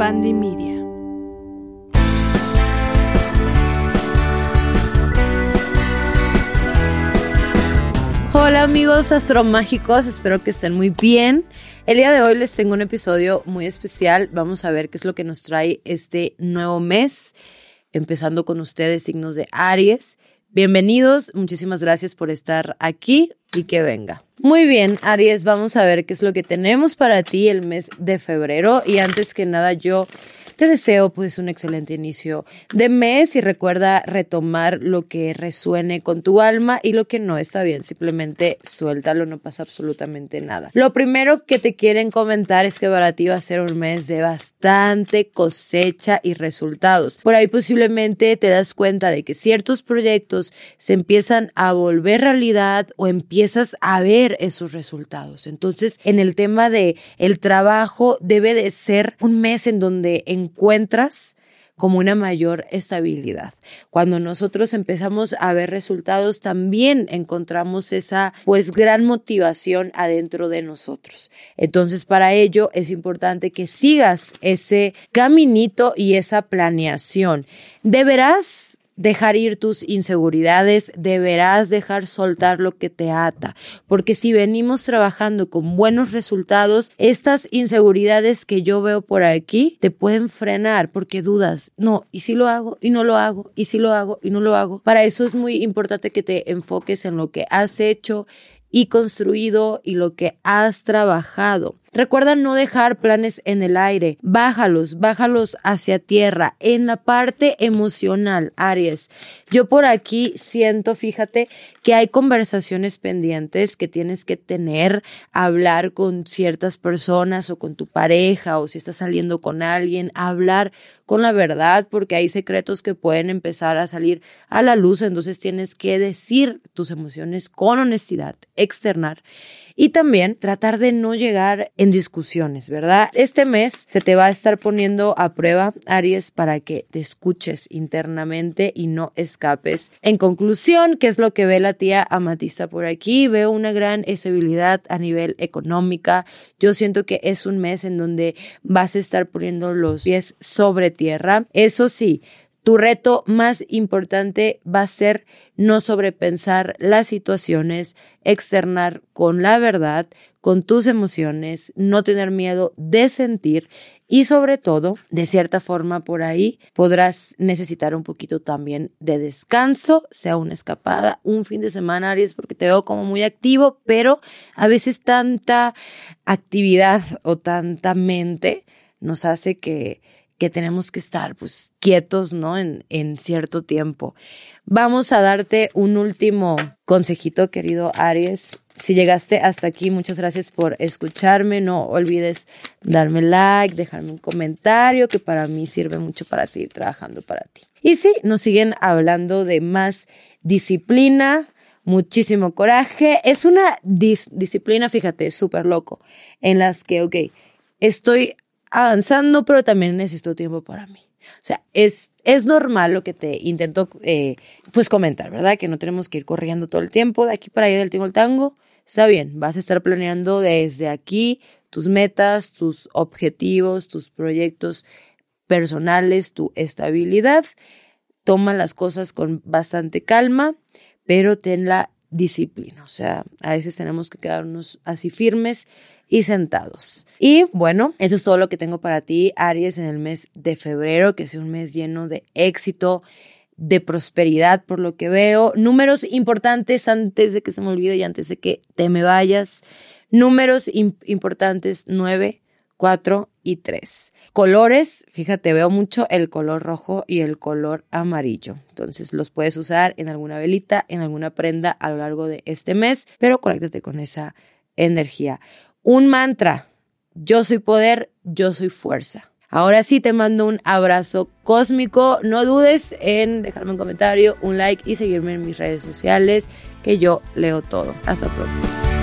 Pandemia. Hola amigos astromágicos, espero que estén muy bien. El día de hoy les tengo un episodio muy especial. Vamos a ver qué es lo que nos trae este nuevo mes, empezando con ustedes, signos de Aries. Bienvenidos, muchísimas gracias por estar aquí y que venga. Muy bien, Aries, vamos a ver qué es lo que tenemos para ti el mes de febrero. Y antes que nada, yo te deseo pues un excelente inicio de mes y recuerda retomar lo que resuene con tu alma y lo que no está bien, simplemente suéltalo, no pasa absolutamente nada. Lo primero que te quieren comentar es que para ti va a ser un mes de bastante cosecha y resultados. Por ahí posiblemente te das cuenta de que ciertos proyectos se empiezan a volver realidad o empiezas a ver esos resultados. Entonces, en el tema de el trabajo debe de ser un mes en donde en encuentras como una mayor estabilidad. Cuando nosotros empezamos a ver resultados, también encontramos esa pues gran motivación adentro de nosotros. Entonces, para ello es importante que sigas ese caminito y esa planeación. Deberás dejar ir tus inseguridades, deberás dejar soltar lo que te ata, porque si venimos trabajando con buenos resultados, estas inseguridades que yo veo por aquí te pueden frenar porque dudas, no, y si lo hago y no lo hago, y si lo hago y no lo hago. Para eso es muy importante que te enfoques en lo que has hecho y construido y lo que has trabajado. Recuerda no dejar planes en el aire, bájalos, bájalos hacia tierra, en la parte emocional, Aries. Yo por aquí siento, fíjate, que hay conversaciones pendientes que tienes que tener, hablar con ciertas personas o con tu pareja o si estás saliendo con alguien, hablar con la verdad porque hay secretos que pueden empezar a salir a la luz, entonces tienes que decir tus emociones con honestidad, externar y también tratar de no llegar en discusiones, ¿verdad? Este mes se te va a estar poniendo a prueba, Aries, para que te escuches internamente y no escapes. En conclusión, ¿qué es lo que ve la tía Amatista por aquí? Veo una gran estabilidad a nivel económica. Yo siento que es un mes en donde vas a estar poniendo los pies sobre tierra. Eso sí, tu reto más importante va a ser no sobrepensar las situaciones, externar con la verdad, con tus emociones, no tener miedo de sentir y sobre todo, de cierta forma por ahí, podrás necesitar un poquito también de descanso, sea una escapada, un fin de semana, Aries, porque te veo como muy activo, pero a veces tanta actividad o tanta mente nos hace que que tenemos que estar pues quietos, ¿no? En, en cierto tiempo. Vamos a darte un último consejito, querido Aries. Si llegaste hasta aquí, muchas gracias por escucharme. No olvides darme like, dejarme un comentario que para mí sirve mucho para seguir trabajando para ti. Y sí, nos siguen hablando de más disciplina, muchísimo coraje. Es una disciplina, fíjate, súper loco, en las que, ok, estoy avanzando, pero también necesito tiempo para mí. O sea, es, es normal lo que te intento eh, pues comentar, ¿verdad? Que no tenemos que ir corriendo todo el tiempo de aquí para allá del tingo al tango. Está bien, vas a estar planeando desde aquí tus metas, tus objetivos, tus proyectos personales, tu estabilidad. Toma las cosas con bastante calma, pero ten la disciplina. O sea, a veces tenemos que quedarnos así firmes y sentados. Y bueno, eso es todo lo que tengo para ti, Aries, en el mes de febrero, que sea un mes lleno de éxito, de prosperidad, por lo que veo. Números importantes antes de que se me olvide y antes de que te me vayas. Números importantes 9, 4 y 3. Colores, fíjate, veo mucho el color rojo y el color amarillo. Entonces los puedes usar en alguna velita, en alguna prenda a lo largo de este mes, pero conéctate con esa energía. Un mantra, yo soy poder, yo soy fuerza. Ahora sí te mando un abrazo cósmico. No dudes en dejarme un comentario, un like y seguirme en mis redes sociales, que yo leo todo. Hasta pronto.